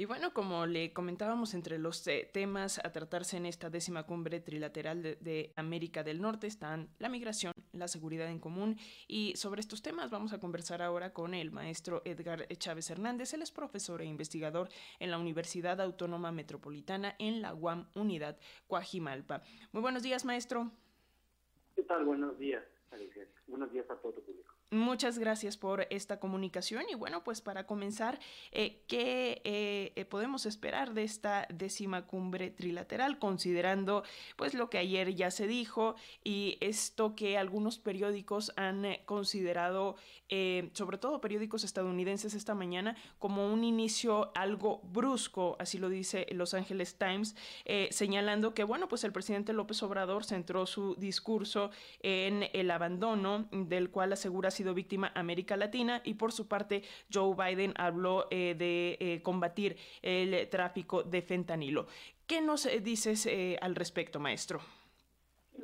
Y bueno, como le comentábamos, entre los eh, temas a tratarse en esta décima cumbre trilateral de, América del Norte están la migración, la seguridad en común y sobre estos temas vamos a conversar ahora con el maestro Edgar Chávez Hernández. Él es profesor e investigador en la Universidad Autónoma Metropolitana en la UAM Unidad Coajimalpa. Muy buenos días, maestro. ¿Qué tal? Buenos días, Buenos días a todo tu público. Muchas gracias por esta comunicación y bueno, pues para comenzar, eh, ¿qué eh, eh, podemos esperar de esta décima cumbre trilateral considerando pues lo que ayer ya se dijo y esto que algunos periódicos han considerado, sobre todo periódicos estadounidenses esta mañana, como un inicio algo brusco, así lo dice Los Angeles Times, señalando que bueno, pues el presidente López Obrador centró su discurso en el abandono del cual asegura sido víctima América Latina y por su parte Joe Biden habló eh, de eh, combatir el tráfico de fentanilo. ¿Qué nos eh, dices al respecto, maestro?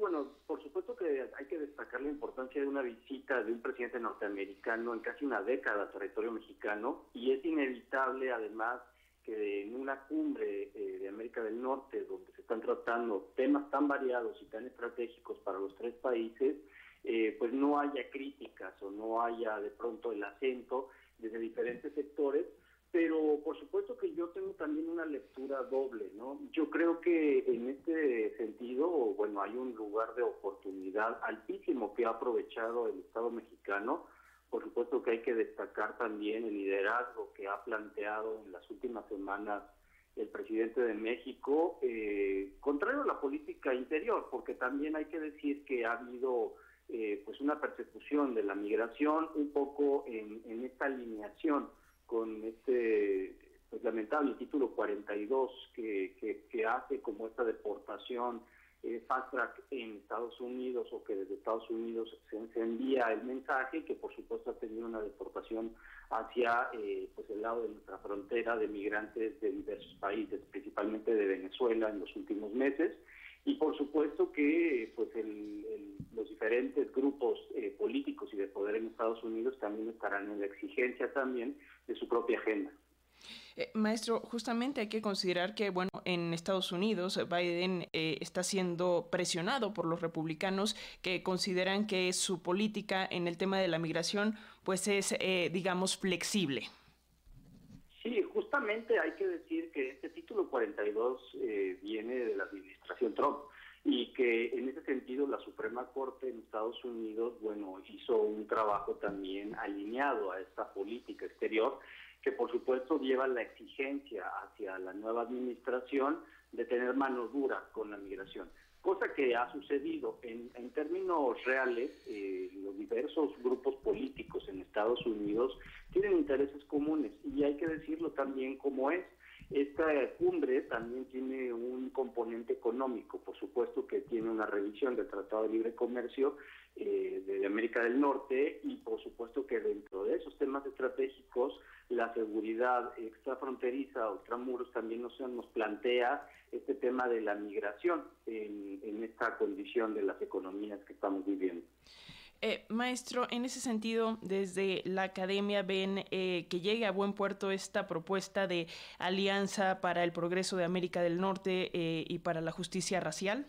bueno, por supuesto que hay que destacar la importancia de una visita de un presidente norteamericano en casi una década a territorio mexicano y es inevitable además que en una cumbre de América del Norte donde se están tratando temas tan variados y tan estratégicos para los tres países, eh, pues no haya críticas o no haya de pronto el acento desde diferentes sectores, pero por supuesto que yo tengo también una lectura doble, ¿no? Yo creo que en este sentido, bueno, hay un lugar de oportunidad altísimo que ha aprovechado el Estado mexicano. Por supuesto que hay que destacar también el liderazgo que ha planteado en las últimas semanas el presidente de México, eh, contrario a la política interior, porque también hay que decir que ha habido eh, pues una persecución de la migración un poco en, esta alineación con este pues, lamentable título 42 que, que, hace como esta deportación eh, fast track en Estados Unidos o que desde Estados Unidos se, envía el mensaje que por supuesto ha tenido una deportación hacia eh, pues el lado de nuestra frontera de migrantes de diversos países, principalmente de Venezuela en los últimos meses. Y por supuesto que pues los diferentes grupos eh, políticos y de poder en Estados Unidos también estarán en la exigencia también de su propia agenda. Eh, maestro, justamente hay que considerar que, bueno, en Estados Unidos Biden eh, está siendo presionado por los republicanos que consideran que su política en el tema de la migración, pues es, digamos, flexible. Sí, justamente hay que decir que este título 42 eh, viene de la administración Trump y que en ese sentido la Suprema Corte en Estados Unidos, bueno, hizo un trabajo también alineado a esta política exterior que por supuesto lleva la exigencia hacia la nueva administración de tener mano dura con la migración cosa que ha sucedido en, términos reales, eh, los diversos grupos políticos en Estados Unidos tienen intereses comunes y hay que decirlo también como es. Esta cumbre también tiene un componente económico, por supuesto que tiene una revisión del Tratado de Libre Comercio eh, de América del Norte y por supuesto temas estratégicos la seguridad extrafronteriza o extramuros también nos, nos plantea este tema de la migración en, en esta condición de las economías que estamos viviendo. Eh, maestro, en ese sentido, desde la academia ven eh, que llegue a buen puerto esta propuesta de alianza para el progreso de América del Norte eh, y para la justicia racial.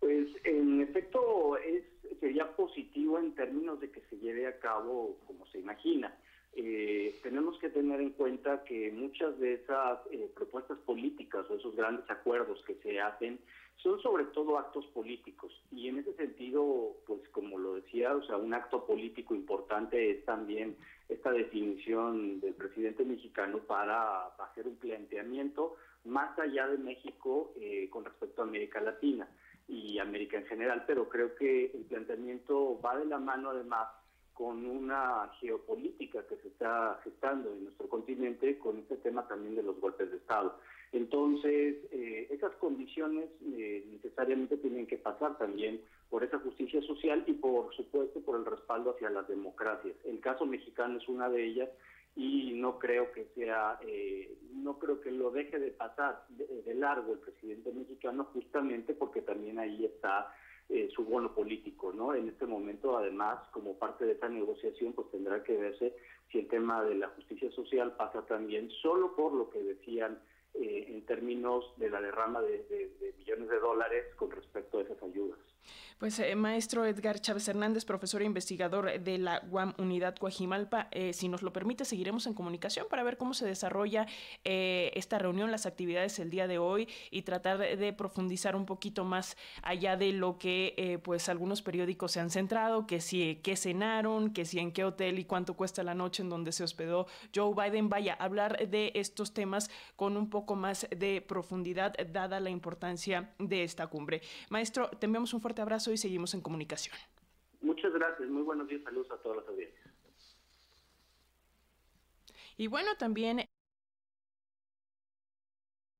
Pues en efecto es, sería positivo en términos de que se lleve a cabo como se imagina. Eh, tenemos que tener en cuenta que muchas de esas eh, propuestas políticas o esos grandes acuerdos que se hacen son sobre todo actos políticos y en ese sentido, pues como lo decía, o sea, un acto político importante es también esta definición del presidente mexicano para hacer un planteamiento más allá de México eh, con respecto a América Latina y América en general, pero creo que el planteamiento va de la mano además con una geopolítica que se está gestando en nuestro continente con este tema también de los golpes de Estado. Entonces, eh, esas condiciones eh, necesariamente tienen que pasar también por esa justicia social y, por supuesto, por el respaldo hacia las democracias. El caso mexicano es una de ellas y no creo que sea, eh, no creo que lo deje de pasar de largo el presidente mexicano justamente porque también ahí está eh, su bono político, ¿no? En este momento, además, como parte de esa negociación, pues tendrá que verse si el tema de la justicia social pasa también solo por lo que decían eh, en términos de la derrama de millones de dólares con respecto a esas ayudas. Pues eh, maestro Edgar Chávez Hernández, profesor e investigador de la UAM Unidad Coajimalpa, eh, si nos lo permite, seguiremos en comunicación para ver cómo se desarrolla eh, esta reunión, las actividades el día de hoy y tratar de, profundizar un poquito más allá de lo que pues algunos periódicos se han centrado, que si qué cenaron, que si en qué hotel y cuánto cuesta la noche en donde se hospedó Joe Biden. Vaya, hablar de estos temas con un poco más de profundidad, dada la importancia de esta cumbre. Maestro, te enviamos un fuerte abrazo y seguimos en comunicación. Muchas gracias, muy buenos días, saludos a todas las audiencias. Y bueno, también